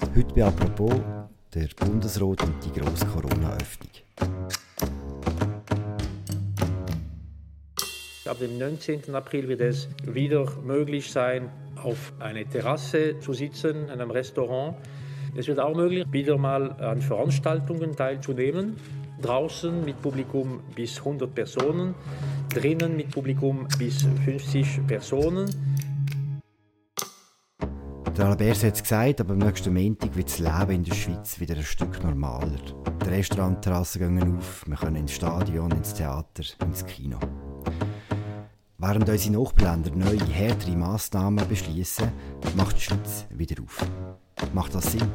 Heute bei «Apropos» der Bundesrat und die grosse Corona-Öffnung. Ab dem 19. April wird es wieder möglich sein, auf einer Terrasse zu sitzen, in einem Restaurant. Es wird auch möglich, wieder mal an Veranstaltungen teilzunehmen. Draußen mit Publikum bis 100 Personen, drinnen mit Publikum bis 50 Personen. Der Albert hat es gesagt, aber am nächsten Montag wird das Leben in der Schweiz wieder ein Stück normaler. Die Restaurantterrassen gehen auf, wir können ins Stadion, ins Theater, ins Kino. Während unsere Nachbarländer neue, härtere Massnahmen beschließen, macht die Schweiz wieder auf. Macht das Sinn?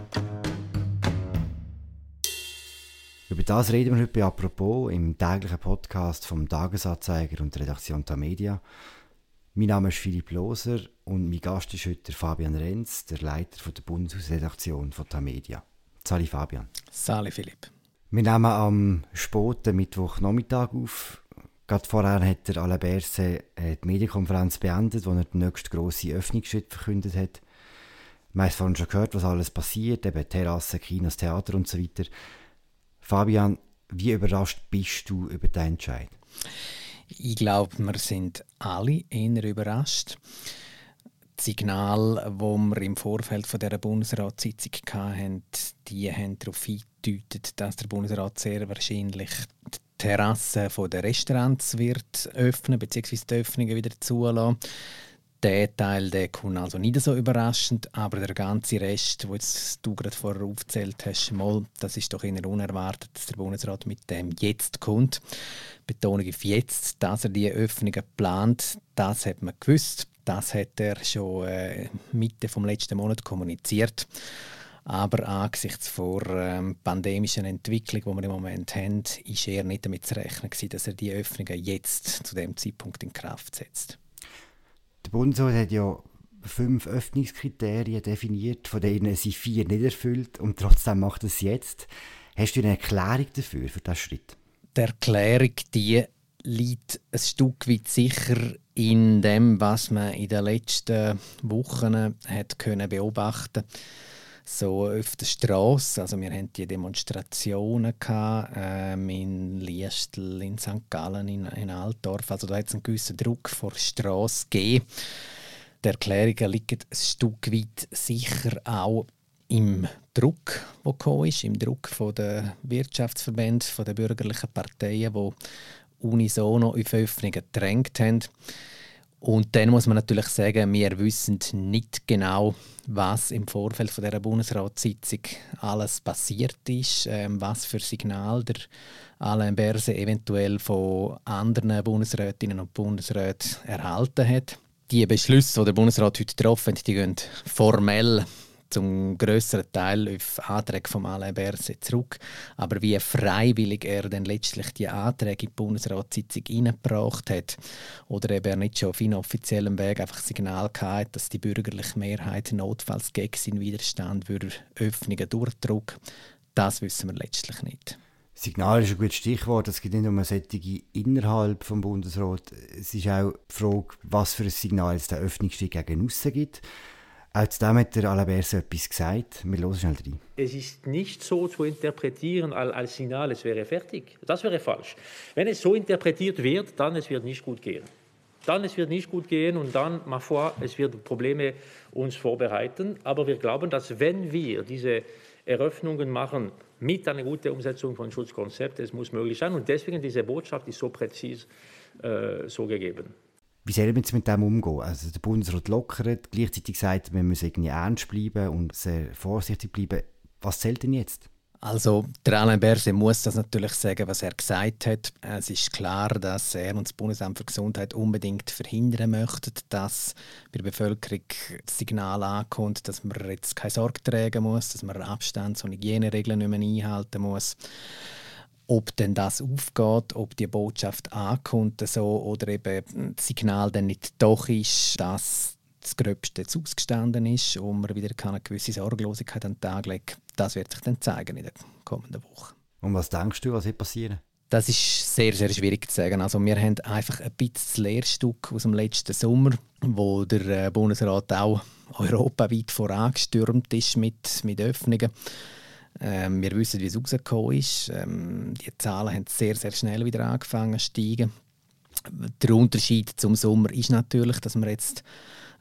Über das reden wir heute «Apropos» im täglichen Podcast vom Tagesanzeiger und der Redaktion Tamedia. Mein Name ist Philipp Loser und mein Gast ist heute Fabian Renz, der Leiter der Bundeshausredaktion von Tamedia. Sali Fabian. Sali Philipp. Wir nehmen am späten Mittwochnachmittag auf. Gerade vorher hat der Alain Berset äh, die Medienkonferenz beendet, wo er den nächsten grossen Öffnungsschritt verkündet hat. Wir haben vorhin schon gehört, was alles passiert, eben Terrassen, Kinos, Theater und so weiter. Fabian, wie überrascht bist du über den Entscheid? Ich glaube, wir sind alle eher überrascht. Die Signale, die wir im Vorfeld von dieser Bundesratssitzung hatten, die haben darauf hingedeutet, dass der Bundesrat sehr wahrscheinlich die Terrasse der Restaurants wird öffnen bzw. die Öffnungen wieder zulassen. Der Teil der kommt also nicht so überraschend, aber der ganze Rest, wo du gerade vorher aufgezählt hast, mal, das ist doch eher unerwartet, dass der Bundesrat mit dem jetzt kommt. Betonung auf jetzt, dass er die Öffnungen plant, das hat man gewusst. Das hat er schon äh, Mitte vom letzten Monat kommuniziert. Aber angesichts der ähm, pandemischen Entwicklung, die wir im Moment haben, ist er nicht damit zu rechnen, dass er die Öffnungen jetzt zu dem Zeitpunkt in Kraft setzt. Bundesrat hat ja fünf Öffnungskriterien definiert, von denen sie vier nicht erfüllt und trotzdem macht es jetzt. Hast du eine Erklärung dafür, für diesen Schritt? Die Erklärung die liegt ein Stück weit sicher in dem, was man in den letzten Wochen hat beobachten so auf der Straße. Also wir hatten die Demonstrationen gehabt, ähm, in Liestl, in St. Gallen, in, in Altdorf. Also da hat es einen gewissen Druck vor der Straße gegeben. Die Erklärungen liegen ein Stück weit sicher auch im Druck, der gekommen ist, im Druck der Wirtschaftsverbände, der bürgerlichen Parteien, die unisono auf Öffnungen gedrängt haben. Und dann muss man natürlich sagen, wir wissen nicht genau, was im Vorfeld von der Bundesratssitzung alles passiert ist, ähm, was für Signal der Alain Berse eventuell von anderen Bundesrätinnen und Bundesräten erhalten hat. Die Beschlüsse, die der Bundesrat heute getroffen hat, die gehen formell zum größeren Teil auf Anträge von Alain Berset zurück. Aber wie freiwillig er dann letztlich die Anträge in die Bundesratssitzung eingebracht hat oder eben er nicht schon auf inoffiziellem Weg einfach Signal hatte, dass die bürgerliche Mehrheit notfalls gegen seinen Widerstand würde Öffnungen durchdrücken, das wissen wir letztlich nicht. Signal ist ein gutes Stichwort. Es gibt nicht nur solche innerhalb des Bundesrat. Es ist auch die Frage, was für ein Signal es der Öffnungsstieg gegen aussen gibt. Auch hat der Alabers etwas gesagt. Wir hören schnell rein. Es ist nicht so zu interpretieren als Signal, es wäre fertig. Das wäre falsch. Wenn es so interpretiert wird, dann es wird nicht gut gehen. Dann es wird nicht gut gehen und dann, ma foi, es wird Probleme uns vorbereiten. Aber wir glauben, dass wenn wir diese Eröffnungen machen mit einer guten Umsetzung von Schutzkonzepten, es muss möglich sein. Und deswegen diese Botschaft ist so präzise äh, so gegeben. Wie soll man mit dem umgehen? Also der Bundesrat lockert, gleichzeitig sagt, wir müssen irgendwie ernst bleiben und sehr vorsichtig bleiben. Was zählt denn jetzt? Also der Alain Berset muss das natürlich sagen, was er gesagt hat. Es ist klar, dass er und das Bundesamt für Gesundheit unbedingt verhindern möchten, dass bei der Bevölkerung das Signal ankommt, dass man jetzt keine Sorge tragen muss, dass man Abstands- und Hygieneregeln nicht mehr einhalten muss ob denn das aufgeht, ob die Botschaft ankommt so, oder eben das Signal dann nicht doch ist, dass das Gröbste jetzt ausgestanden ist und man wieder eine gewisse Sorglosigkeit an den Tag legt, das wird sich dann zeigen in den kommenden Wochen. Und was denkst du, was wird passieren? Das ist sehr, sehr schwierig zu sagen. Also wir haben einfach ein bisschen das Lehrstück aus dem letzten Sommer, wo der äh, Bundesrat auch europaweit vorangestürmt ist mit, mit Öffnungen. Ähm, wir wissen, wie es rausgekommen ist. Ähm, die Zahlen haben sehr, sehr schnell wieder angefangen zu steigen. Der Unterschied zum Sommer ist natürlich, dass wir jetzt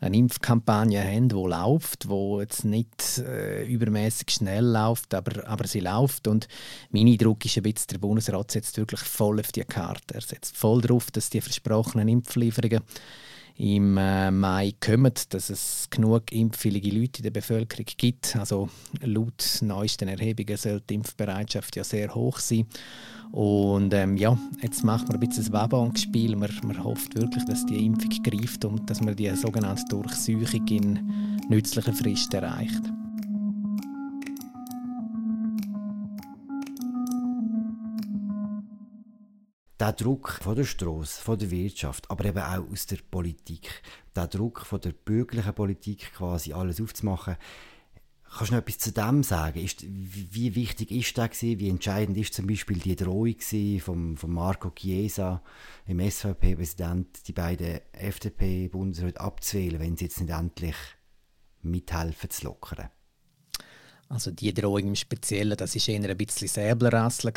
eine Impfkampagne haben, die läuft, die jetzt nicht äh, übermäßig schnell läuft, aber, aber sie läuft. Und mein Eindruck ist ein bisschen, der Bundesrat setzt wirklich voll auf die Karte. Er setzt voll darauf, dass die versprochenen Impflieferungen im äh, Mai kommen, dass es genug impfwillige Leute in der Bevölkerung gibt. Also laut neuesten Erhebungen soll die Impfbereitschaft ja sehr hoch sein. Und ähm, ja, jetzt macht man ein bisschen ein Wabonspiel. Man, man hofft wirklich, dass die Impfung greift und dass man die sogenannte Durchsuchung in nützlicher Frist erreicht. Der Druck von der Straße, von der Wirtschaft, aber eben auch aus der Politik, der Druck von der bürgerlichen Politik quasi alles aufzumachen, Kannst du noch etwas zu dem sagen? Ist, wie wichtig ist das gewesen? Wie entscheidend ist zum Beispiel die Drohung von, von Marco Chiesa, dem SVP-Präsident, die beiden FDP-Bundesräte abzuwählen, wenn sie jetzt nicht endlich mithelfen zu lockern? Also die Drohung im Speziellen, das war eher ein bisschen Säbelrasseln.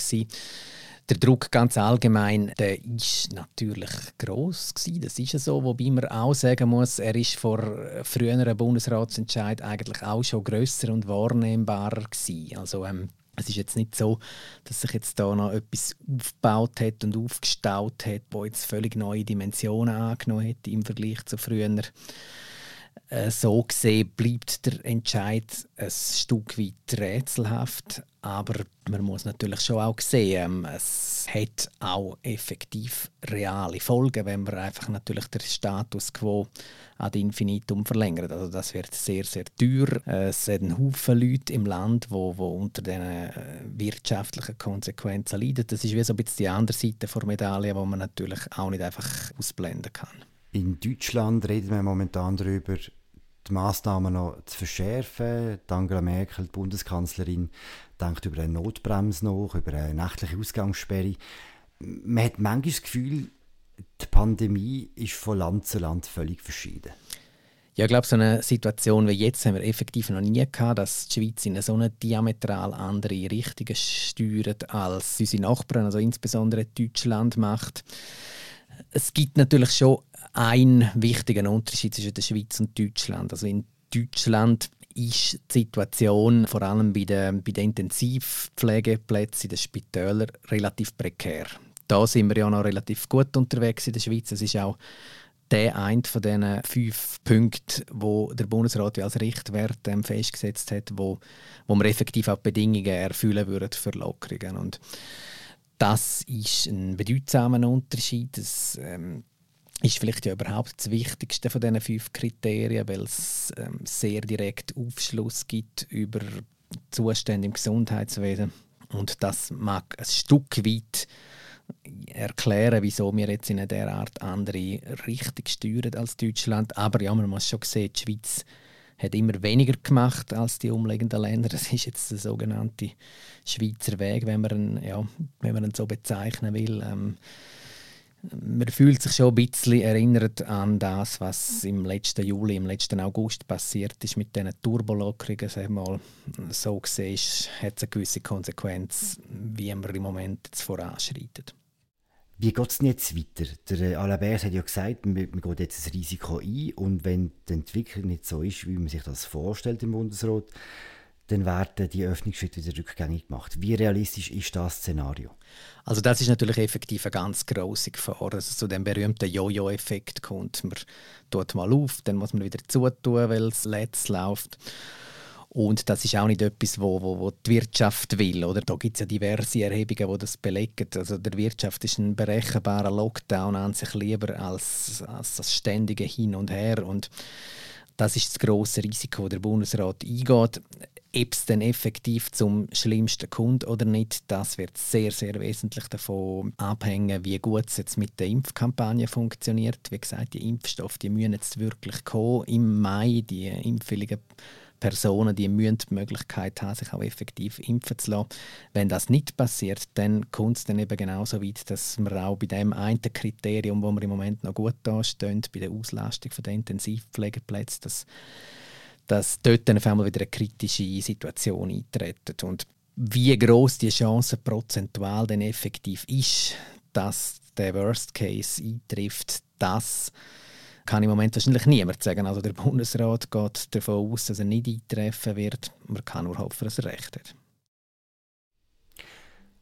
Der Druck ganz allgemein, der ist natürlich groß Das ist ja so, wobei man auch sagen muss, er ist vor früheren Bundesratsentscheid eigentlich auch schon größer und wahrnehmbarer gewesen. Also ähm, es ist jetzt nicht so, dass sich jetzt da noch etwas aufgebaut hat und aufgestaut hat, wo jetzt völlig neue Dimensionen angenommen hat im Vergleich zu früher. Äh, so gesehen bleibt der Entscheid ein Stück weit rätselhaft, aber man muss natürlich schon auch sehen, ähm, es hat auch effektiv reale Folgen, wenn man einfach natürlich den Status quo ad infinitum verlängert. Also das wird sehr, sehr teuer. Es sind Haufen Leute im Land, wo, wo unter diesen äh, wirtschaftlichen Konsequenzen leiden. Das ist wie so ein bisschen die andere Seite der Medaille, die man natürlich auch nicht einfach ausblenden kann. In Deutschland reden wir momentan darüber, die Massnahmen noch zu verschärfen. Angela Merkel, die Bundeskanzlerin, denkt über eine Notbremse nach, über eine nächtliche Ausgangssperre. Man hat manchmal das Gefühl, die Pandemie ist von Land zu Land völlig verschieden. Ja, ich glaube, so eine Situation wie jetzt haben wir effektiv noch nie gehabt, dass die Schweiz in so eine diametral andere Richtung steuert, als unsere Nachbarn, also insbesondere Deutschland, macht. Es gibt natürlich schon einen wichtigen Unterschied zwischen der Schweiz und Deutschland. Also in Deutschland ist die Situation vor allem bei den, bei den Intensivpflegeplätzen in den Spitälern relativ prekär. Da sind wir ja noch relativ gut unterwegs in der Schweiz. Es ist auch der eine von diesen fünf Punkten, wo der Bundesrat als Richtwert ähm, festgesetzt hat, wo, wo wir effektiv auch Bedingungen erfüllen würden für Lockerungen. Und das ist ein bedeutsamer Unterschied. Das ähm, ist vielleicht ja überhaupt das Wichtigste von diesen fünf Kriterien, weil es ähm, sehr direkt Aufschluss gibt über Zustände im Gesundheitswesen. Und das mag ein Stück weit erklären, wieso wir jetzt in einer derart andere Richtung steuern als Deutschland. Aber ja, man muss schon sehen, die Schweiz hat immer weniger gemacht als die umliegenden Länder. Das ist jetzt der sogenannte Schweizer Weg, wenn man ihn, ja, wenn man ihn so bezeichnen will. Ähm, man fühlt sich schon ein bisschen erinnert an das, was im letzten Juli, im letzten August passiert ist mit diesen Turbolockerungen. Mal, so gesehen hat es eine gewisse Konsequenz, wie man im Moment jetzt voranschreitet. Wie geht es denn jetzt weiter? Der Alabert hat ja gesagt, man, man geht jetzt das Risiko ein und wenn die Entwicklung nicht so ist, wie man sich das vorstellt im Bundesrat, dann werden die Öffnungsschritte wieder rückgängig gemacht. Wie realistisch ist das Szenario? Also das ist natürlich effektiv eine ganz grosse Gefahr. Also zu dem berühmten Jojo-Effekt kommt. Man tut mal auf, dann muss man wieder zutun, weil es letzt läuft. Und das ist auch nicht etwas, wo, wo, wo die Wirtschaft will. Oder? Da gibt es ja diverse Erhebungen, die das belegen. Also der Wirtschaft ist ein berechenbarer Lockdown an sich lieber als, als das ständige Hin und Her. Und das ist das große Risiko, das der Bundesrat eingeht. Ob es dann effektiv zum schlimmsten kommt oder nicht, das wird sehr, sehr wesentlich davon abhängen, wie gut es jetzt mit der Impfkampagne funktioniert. Wie gesagt, die Impfstoffe die müssen jetzt wirklich kommen im Mai. Die Impfwilligen Personen, die müssen die Möglichkeit haben, sich auch effektiv impfen zu lassen. Wenn das nicht passiert, dann kommt es dann eben genauso weit, dass wir auch bei dem einen Kriterium, wo wir im Moment noch gut dastehen, bei der Auslastung der Intensivpflegeplätze, dass, dass dort dann auf einmal wieder eine kritische Situation eintritt. Und wie groß die Chance prozentual denn effektiv ist, dass der Worst Case eintrifft, das kann im Moment wahrscheinlich niemand sagen. Also der Bundesrat geht davon aus, dass er nicht eintreffen wird. Man kann nur hoffen, dass er recht hat.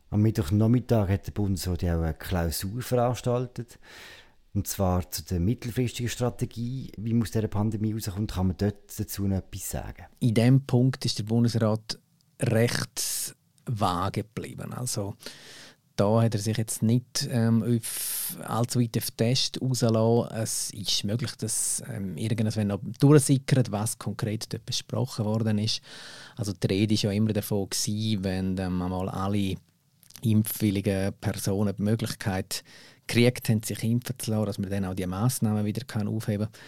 Am Mittwochnachmittag hat der Bundesrat ja auch eine Klausur veranstaltet. Und zwar zu der mittelfristigen Strategie, wie man aus dieser Pandemie rauskommt, kann man dort dazu noch etwas sagen? In diesem Punkt ist der Bundesrat recht vage geblieben. Also da hat er sich jetzt nicht ähm, auf, allzu weit auf Test rausgelassen. Es ist möglich, dass ähm, irgendwann noch durchsickert, was konkret dort besprochen worden ist. Also die Rede war ja immer davon, gewesen, wenn ähm, mal alle impfwilligen Personen die Möglichkeit gekriegt haben, sich impfen zu lassen, dass man dann auch die Massnahmen wieder kann aufheben kann.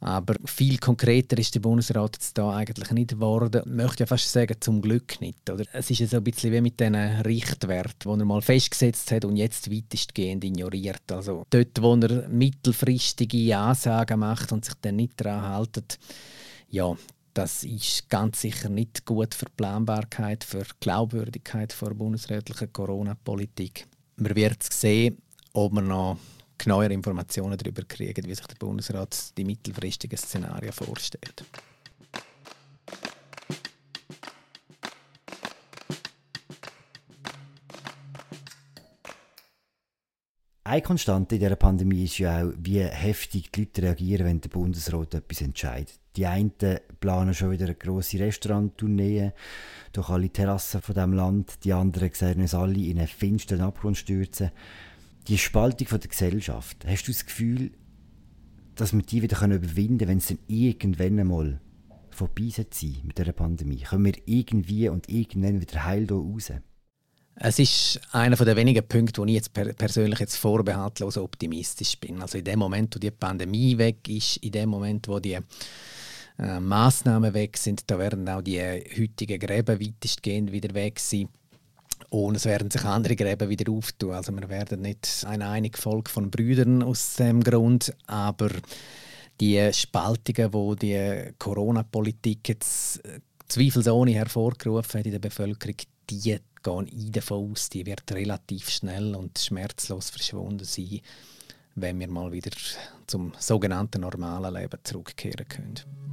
Aber viel konkreter ist der Bundesrat jetzt da eigentlich nicht geworden. Ich möchte ja fast sagen, zum Glück nicht. Oder? Es ist ja so ein bisschen wie mit diesen Richtwerten, die er mal festgesetzt hat und jetzt weitestgehend ignoriert. Also dort, wo er mittelfristige Ansagen macht und sich dann nicht daran hält, ja, das ist ganz sicher nicht gut für die Planbarkeit, für die Glaubwürdigkeit der bundesrätlichen Corona-Politik. Wir werden sehen, ob wir noch genauere Informationen darüber kriegen, wie sich der Bundesrat die mittelfristigen Szenarien vorstellt. Eine Konstante in dieser Pandemie ist ja auch, wie heftig die Leute reagieren, wenn der Bundesrat etwas entscheidet. Die einen planen schon wieder eine grosse Restauranttournee durch alle Terrassen von dem Land, die anderen sehen uns alle in einen finsteren Abgrund stürzen die Spaltung von der Gesellschaft, hast du das Gefühl, dass wir die wieder überwinden können, wenn es dann irgendwann einmal vorbei sein mit dieser Pandemie? Können wir irgendwie und irgendwann wieder heil hier raus? Es ist einer der wenigen Punkte, wo ich jetzt per persönlich jetzt vorbehaltlos optimistisch bin. Also in dem Moment, wo die Pandemie weg ist, in dem Moment, wo die äh, Maßnahmen weg sind, da werden auch die heutigen Gräben weitestgehend wieder weg sein. Und es werden sich andere Gräben wieder auftun. Also wir werden nicht ein einig Volk von Brüdern aus dem Grund, aber die Spaltungen, wo die Corona-Politik jetzt äh, zweifelsohne hervorgerufen hat in der Bevölkerung, die gehen ich davon aus, die wird relativ schnell und schmerzlos verschwunden sein, wenn wir mal wieder zum sogenannten normalen Leben zurückkehren können.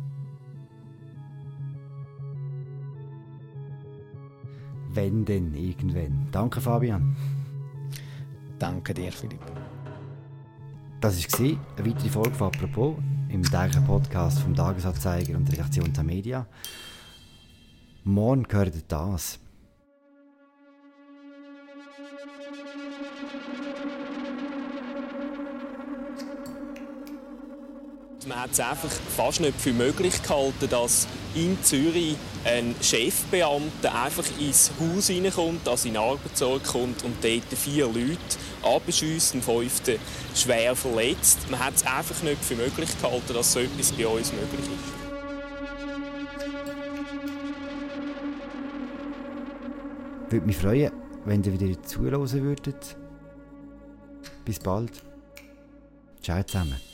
Wenn denn irgendwann. Danke, Fabian. Danke dir, Philipp. Das war eine weitere Folge von «Apropos» im täglichen Podcast vom Tagesanzeiger und der Redaktion der Media. Morgen gehört das. Man hat es einfach fast nicht für möglich gehalten, dass in Zürich ein Chefbeamter einfach ins Haus reinkommt, also in den Arbeitsort kommt und dort vier Leute abschießt, einen fünften schwer verletzt. Man hat es einfach nicht für möglich gehalten, dass so etwas bei uns möglich ist. Ich würde mich freuen, wenn ihr wieder zuhören würdet. Bis bald. Ciao zusammen.